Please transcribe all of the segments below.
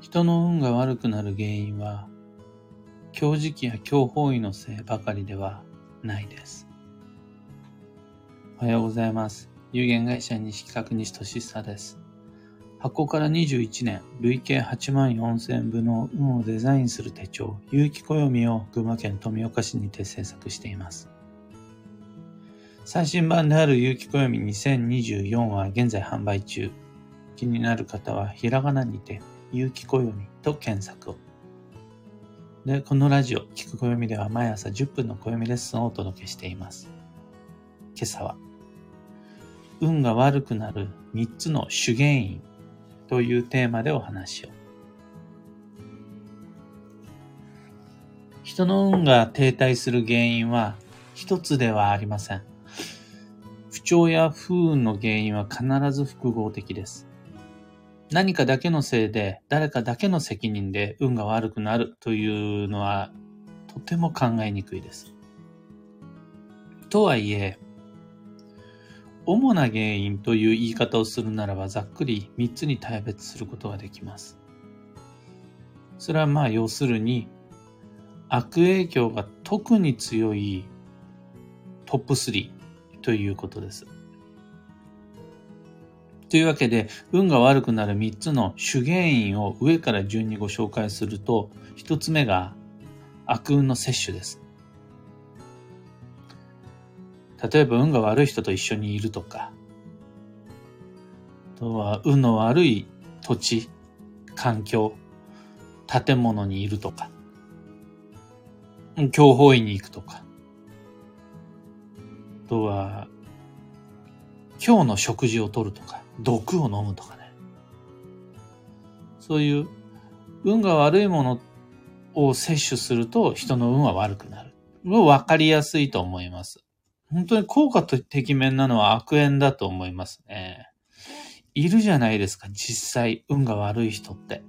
人の運が悪くなる原因は、強磁気や強方位のせいばかりではないです。おはようございます。有限会社西企画西俊久です。発行から21年、累計8万4000部の運をデザインする手帳、有機暦を群馬県富岡市にて制作しています。最新版である有機暦2024は現在販売中。気になる方はひらがなにて、有機暦と検索を。で、このラジオ、聞く暦では毎朝10分の暦レッスンをお届けしています。今朝は、運が悪くなる3つの主原因というテーマでお話を。人の運が停滞する原因は一つではありません。不調や不運の原因は必ず複合的です。何かだけのせいで、誰かだけの責任で運が悪くなるというのは、とても考えにくいです。とはいえ、主な原因という言い方をするならば、ざっくり3つに大別することができます。それはまあ、要するに、悪影響が特に強いトップ3ということです。というわけで、運が悪くなる3つの主原因を上から順にご紹介すると、1つ目が悪運の摂取です。例えば運が悪い人と一緒にいるとか、あとは運の悪い土地、環境、建物にいるとか、強法院に行くとか、あとは今日の食事をとるとか、毒を飲むとかね。そういう運が悪いものを摂取すると人の運は悪くなる。わかりやすいと思います。本当に効果的面なのは悪縁だと思いますね。いるじゃないですか、実際、運が悪い人って。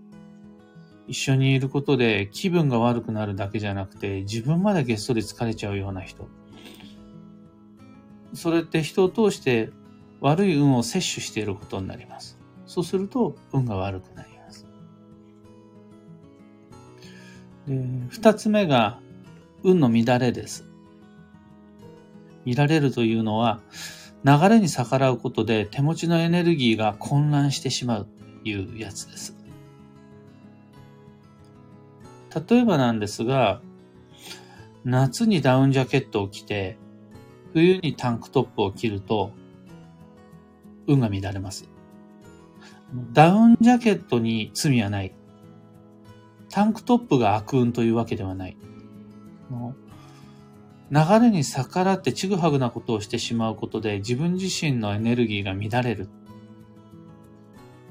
一緒にいることで気分が悪くなるだけじゃなくて、自分までげっそり疲れちゃうような人。それって人を通して悪い運を摂取していることになります。そうすると運が悪くなります。で二つ目が運の乱れです。乱れるというのは流れに逆らうことで手持ちのエネルギーが混乱してしまうというやつです。例えばなんですが、夏にダウンジャケットを着て、冬にタンクトップを着ると、運が乱れます。ダウンジャケットに罪はない。タンクトップが悪運というわけではない。流れに逆らってちぐはぐなことをしてしまうことで自分自身のエネルギーが乱れる。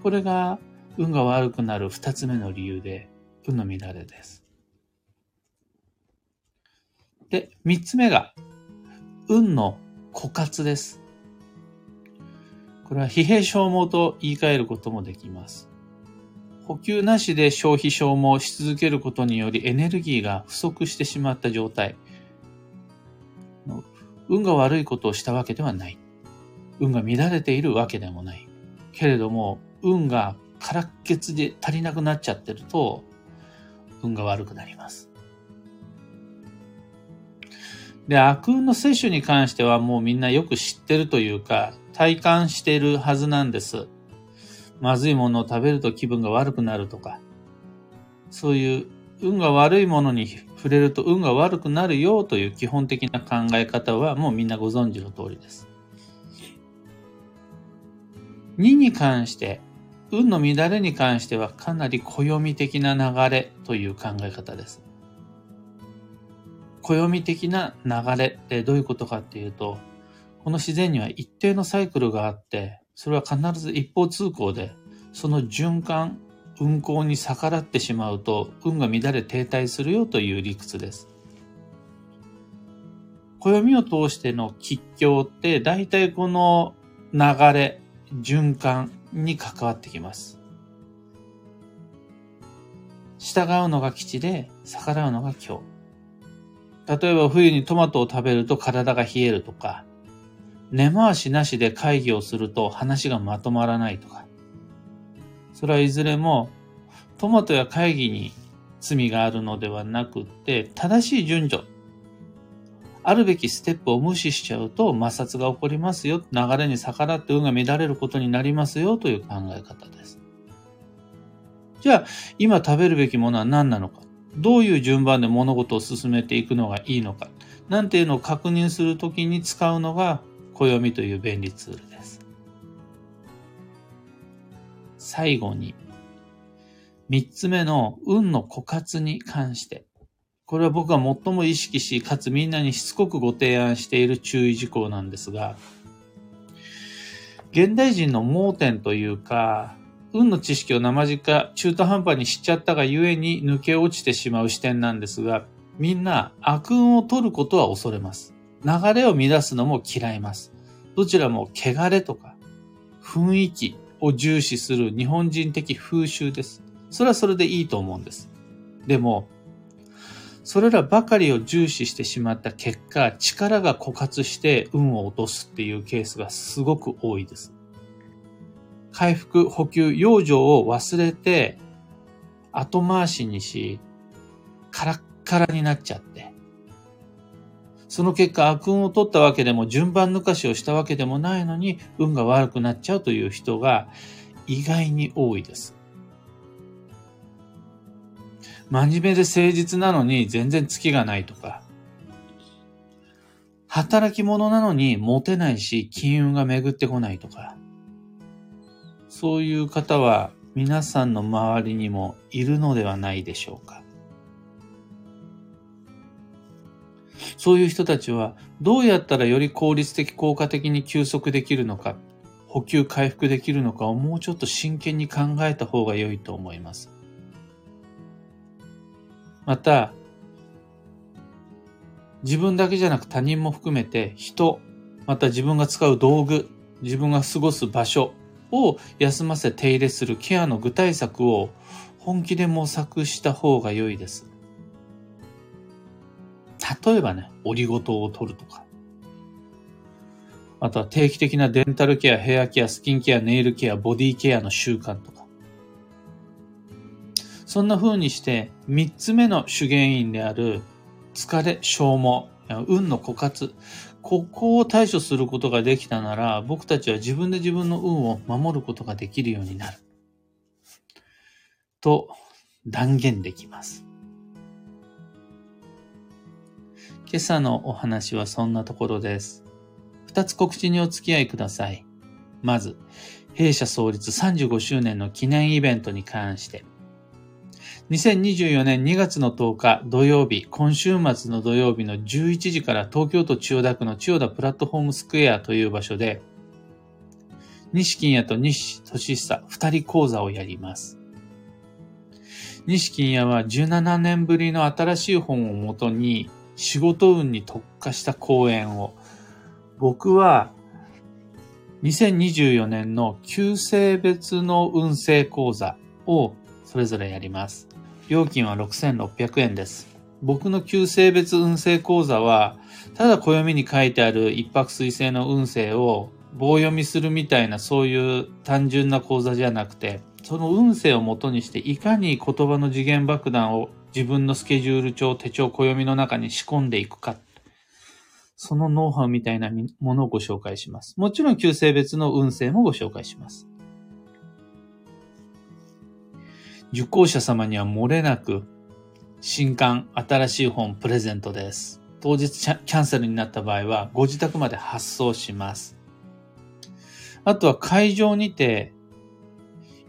これが運が悪くなる二つ目の理由で、運の乱れです。で、三つ目が、運の枯渇です。これは疲弊消耗と言い換えることもできます。補給なしで消費消耗し続けることによりエネルギーが不足してしまった状態。運が悪いことをしたわけではない。運が乱れているわけでもない。けれども、運が空っ欠で足りなくなっちゃってると、運が悪くなります。で、悪運の摂取に関してはもうみんなよく知ってるというか、体感しているはずなんです。まずいものを食べると気分が悪くなるとか、そういう運が悪いものに触れると運が悪くなるよという基本的な考え方はもうみんなご存知の通りです。2に関して、運の乱れに関してはかなり暦的な流れという考え方です。暦的な流れってどういうことかっていうと、この自然には一定のサイクルがあって、それは必ず一方通行で、その循環、運行に逆らってしまうと、運が乱れ停滞するよという理屈です。暦を通しての吉凶って、大体この流れ、循環に関わってきます。従うのが吉で、逆らうのが今日。例えば冬にトマトを食べると体が冷えるとか、根回しなしで会議をすると話がまとまらないとか、それはいずれもトマトや会議に罪があるのではなくって、正しい順序、あるべきステップを無視しちゃうと摩擦が起こりますよ。流れに逆らって運が乱れることになりますよ。という考え方です。じゃあ、今食べるべきものは何なのか。どういう順番で物事を進めていくのがいいのか。なんていうのを確認するときに使うのが暦という便利ツールです。最後に、三つ目の運の枯渇に関して、これは僕が最も意識し、かつみんなにしつこくご提案している注意事項なんですが、現代人の盲点というか、運の知識を生じか中途半端に知っちゃったがゆえに抜け落ちてしまう視点なんですが、みんな悪運を取ることは恐れます。流れを乱すのも嫌います。どちらも汚れとか雰囲気を重視する日本人的風習です。それはそれでいいと思うんです。でも、それらばかりを重視してしまった結果、力が枯渇して運を落とすっていうケースがすごく多いです。回復、補給、養生を忘れて、後回しにし、カラッカラになっちゃって、その結果悪運を取ったわけでも順番抜かしをしたわけでもないのに運が悪くなっちゃうという人が意外に多いです。真面目で誠実なのに全然月がないとか、働き者なのにモテないし金運が巡ってこないとか、そういう方は皆さんの周りにもいるのではないでしょうか。そういう人たちはどうやったらより効率的効果的に休息できるのか、補給回復できるのかをもうちょっと真剣に考えた方が良いと思います。また、自分だけじゃなく他人も含めて人、また自分が使う道具、自分が過ごす場所を休ませ手入れするケアの具体策を本気で模索した方が良いです。例えばね、オリゴ糖を取るとか。あとは定期的なデンタルケア、ヘアケア、スキンケア、ネイルケア、ボディケアの習慣とか。そんな風にして、三つ目の主原因である疲れ、消耗、運の枯渇。ここを対処することができたなら、僕たちは自分で自分の運を守ることができるようになる。と断言できます。今朝のお話はそんなところです。二つ告知にお付き合いください。まず、弊社創立35周年の記念イベントに関して。2024年2月の10日土曜日、今週末の土曜日の11時から東京都千代田区の千代田プラットフォームスクエアという場所で、西金也と西俊久二人講座をやります。西金也は17年ぶりの新しい本をもとに、仕事運に特化した講演を、僕は2024年の旧性別の運勢講座をそれぞれやります。料金は6600円です。僕の旧性別運勢講座は、ただ暦に書いてある一泊水星の運勢を棒読みするみたいなそういう単純な講座じゃなくて、その運勢をもとにしていかに言葉の次元爆弾を自分のスケジュール帳、手帳、暦の中に仕込んでいくか。そのノウハウみたいなものをご紹介します。もちろん旧性別の運勢もご紹介します。受講者様には漏れなく新刊、新しい本プレゼントです。当日キャンセルになった場合はご自宅まで発送します。あとは会場にて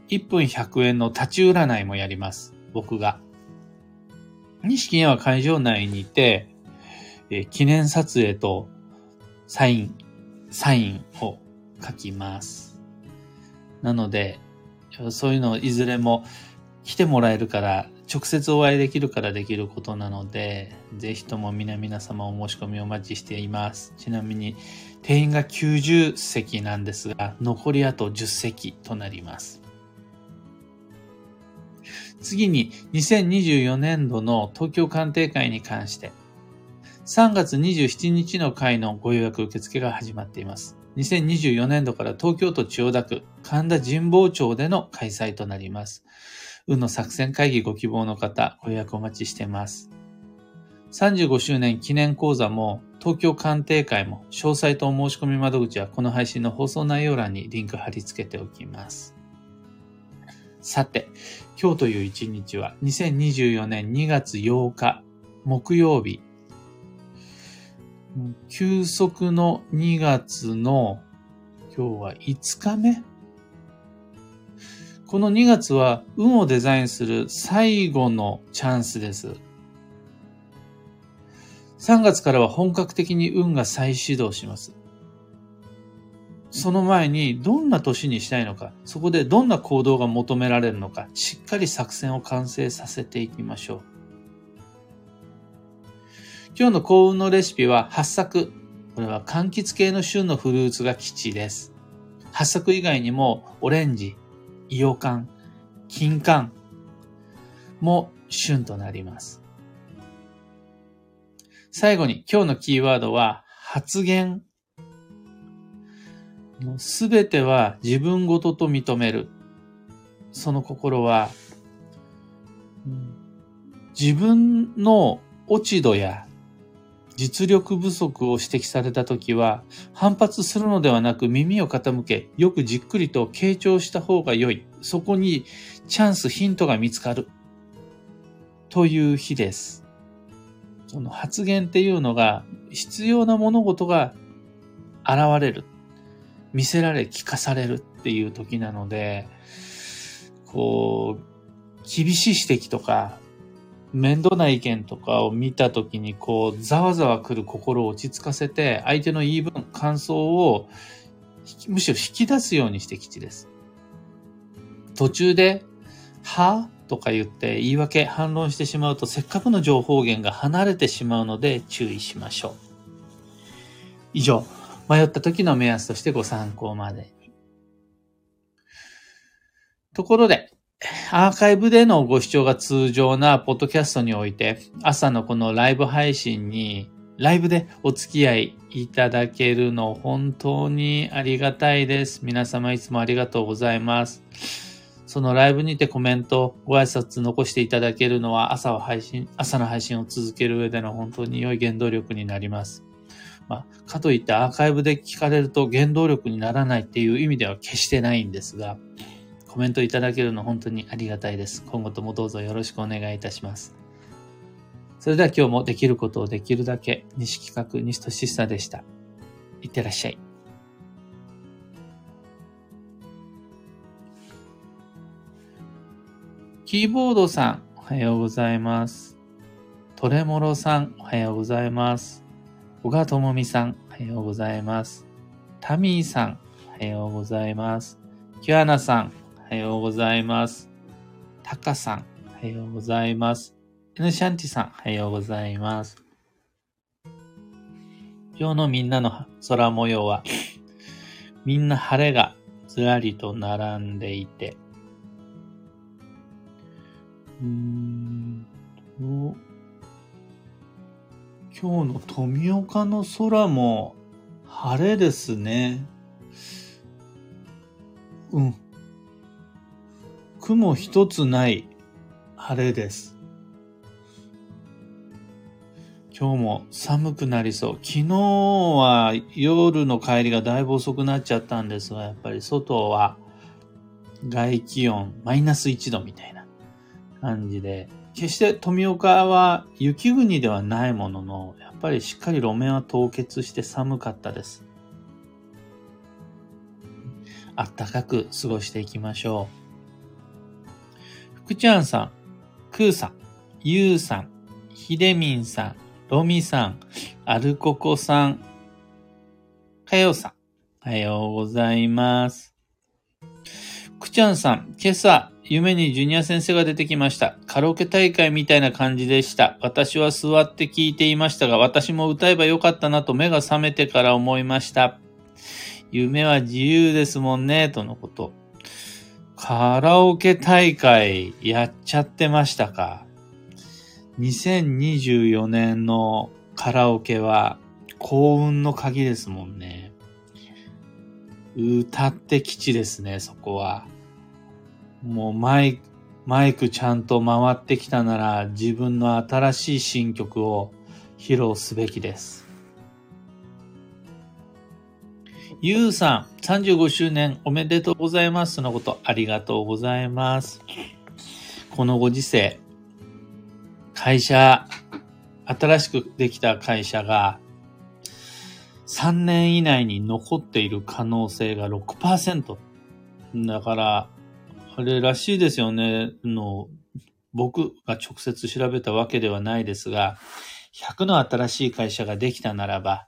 1分100円の立ち占いもやります。僕が。錦は会場内にいて、えー、記念撮影とサイン、サインを書きます。なので、そういうのをいずれも来てもらえるから、直接お会いできるからできることなので、ぜひとも皆々様お申し込みお待ちしています。ちなみに、定員が90席なんですが、残りあと10席となります。次に2024年度の東京鑑定会に関して、3月27日の会のご予約受付が始まっています。2024年度から東京都千代田区神田神保町での開催となります。運の作戦会議ご希望の方、ご予約お待ちしています。35周年記念講座も、東京鑑定会も、詳細とお申し込み窓口はこの配信の放送内容欄にリンク貼り付けておきます。さて、今日という一日は2024年2月8日木曜日。休息の2月の今日は5日目この2月は運をデザインする最後のチャンスです。3月からは本格的に運が再始動します。その前にどんな年にしたいのか、そこでどんな行動が求められるのか、しっかり作戦を完成させていきましょう。今日の幸運のレシピは八作。これは柑橘系の旬のフルーツが基地です。八作以外にもオレンジ、イオカン、金柑も旬となります。最後に今日のキーワードは発言。すべては自分ごとと認める。その心は、自分の落ち度や実力不足を指摘されたときは、反発するのではなく耳を傾け、よくじっくりと傾聴した方が良い。そこにチャンス、ヒントが見つかる。という日です。その発言っていうのが、必要な物事が現れる。見せられ、聞かされるっていう時なので、こう、厳しい指摘とか、面倒な意見とかを見たときに、こう、ざわざわ来る心を落ち着かせて、相手の言い分、感想を、むしろ引き出すようにして基地です。途中で、はとか言って言い訳、反論してしまうと、せっかくの情報源が離れてしまうので注意しましょう。以上、迷った時の目安としてご参考までに。ところで、アーカイブでのご視聴が通常なポッドキャストにおいて、朝のこのライブ配信に、ライブでお付き合いいただけるの本当にありがたいです。皆様いつもありがとうございます。そのライブにてコメント、ご挨拶残していただけるのは朝は配信、朝の配信を続ける上での本当に良い原動力になります。まあ、かといってアーカイブで聞かれると原動力にならないっていう意味では決してないんですが、コメントいただけるの本当にありがたいです。今後ともどうぞよろしくお願いいたします。それでは今日もできることをできるだけ、西企画西俊久でした。いってらっしゃい。キーボードさん、おはようございます。トレモロさん、おはようございます。小川智美さん、おはようございます。タミーさん、おはようございます。キュアナさん、おはようございます。タカさん、おはようございます。エヌシャンティさん、おはようございます。今日のみんなの空模様は、みんな晴れがずらりと並んでいて、うんと、今日の富岡の空も晴れですね。うん。雲一つない晴れです。今日も寒くなりそう。昨日は夜の帰りがだいぶ遅くなっちゃったんですが、やっぱり外は外気温マイナス1度みたいな感じで、決して富岡は雪国ではないものの、やっぱりしっかり路面は凍結して寒かったです。あったかく過ごしていきましょう。福ちゃんさん、くーさん、ゆうさん、ひでみんさん、ろみさん、アルココさん、かよさん、おはようございます。くちゃんさん、今朝、夢にジュニア先生が出てきました。カラオケ大会みたいな感じでした。私は座って聞いていましたが、私も歌えばよかったなと目が覚めてから思いました。夢は自由ですもんね、とのこと。カラオケ大会やっちゃってましたか ?2024 年のカラオケは幸運の鍵ですもんね。歌って基地ですね、そこは。もうマイマイクちゃんと回ってきたなら自分の新しい新曲を披露すべきです。ゆうさん、35周年おめでとうございます。そのことありがとうございます。このご時世、会社、新しくできた会社が3年以内に残っている可能性が6%。だから、あれらしいですよね。の僕が直接調べたわけではないですが、100の新しい会社ができたならば、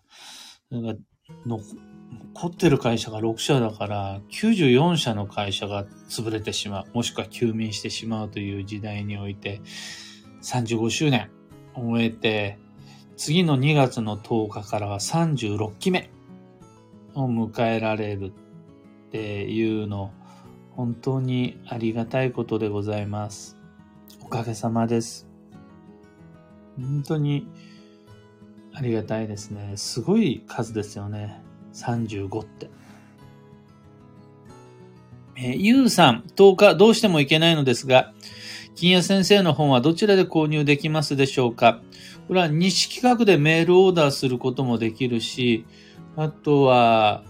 残ってる会社が6社だから、94社の会社が潰れてしまう、もしくは休眠してしまうという時代において、35周年を終えて、次の2月の10日からは36期目を迎えられるっていうの、本当にありがたいことでございます。おかげさまです。本当にありがたいですね。すごい数ですよね。35って。えー、ゆうさん、10日どうしてもいけないのですが、金谷先生の本はどちらで購入できますでしょうか？これは西企画でメールオーダーすることもできるし、あとは、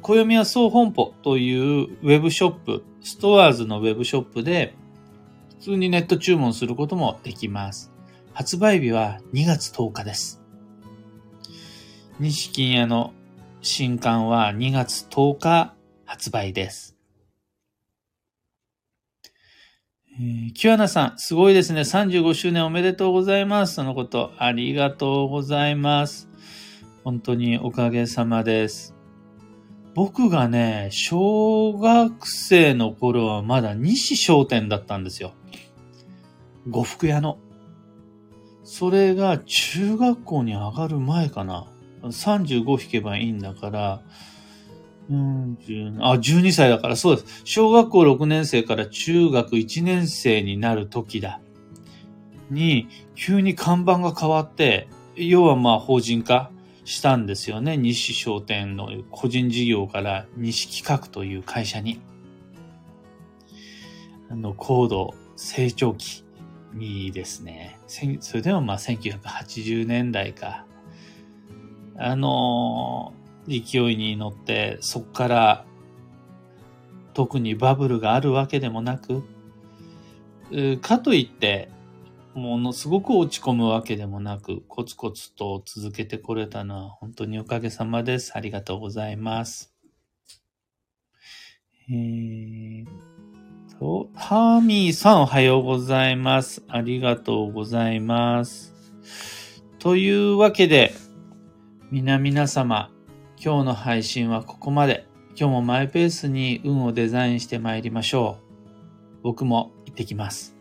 暦は総本舗というウェブショップ、ストアーズのウェブショップで、普通にネット注文することもできます。発売日は2月10日です。西金屋の新刊は2月10日発売です。えー、キュアナさん、すごいですね。35周年おめでとうございます。そのこと、ありがとうございます。本当におかげさまです。僕がね、小学生の頃はまだ西商店だったんですよ。呉服屋の。それが中学校に上がる前かな。35引けばいいんだから、うん、あ、12歳だからそうです。小学校6年生から中学1年生になる時だ。に、急に看板が変わって、要はまあ法人化したんですよね。西商店の個人事業から西企画という会社に。あの、高度成長期にですね。それでもまあ1980年代か。あの勢いに乗って、そこから特にバブルがあるわけでもなく、かといって、ものすごく落ち込むわけでもなく、コツコツと続けてこれたのは本当におかげさまです。ありがとうございます。えーと、ハーミーさんおはようございます。ありがとうございます。というわけで、皆々様、今日の配信はここまで。今日もマイペースに運をデザインして参りましょう。僕も行ってきます。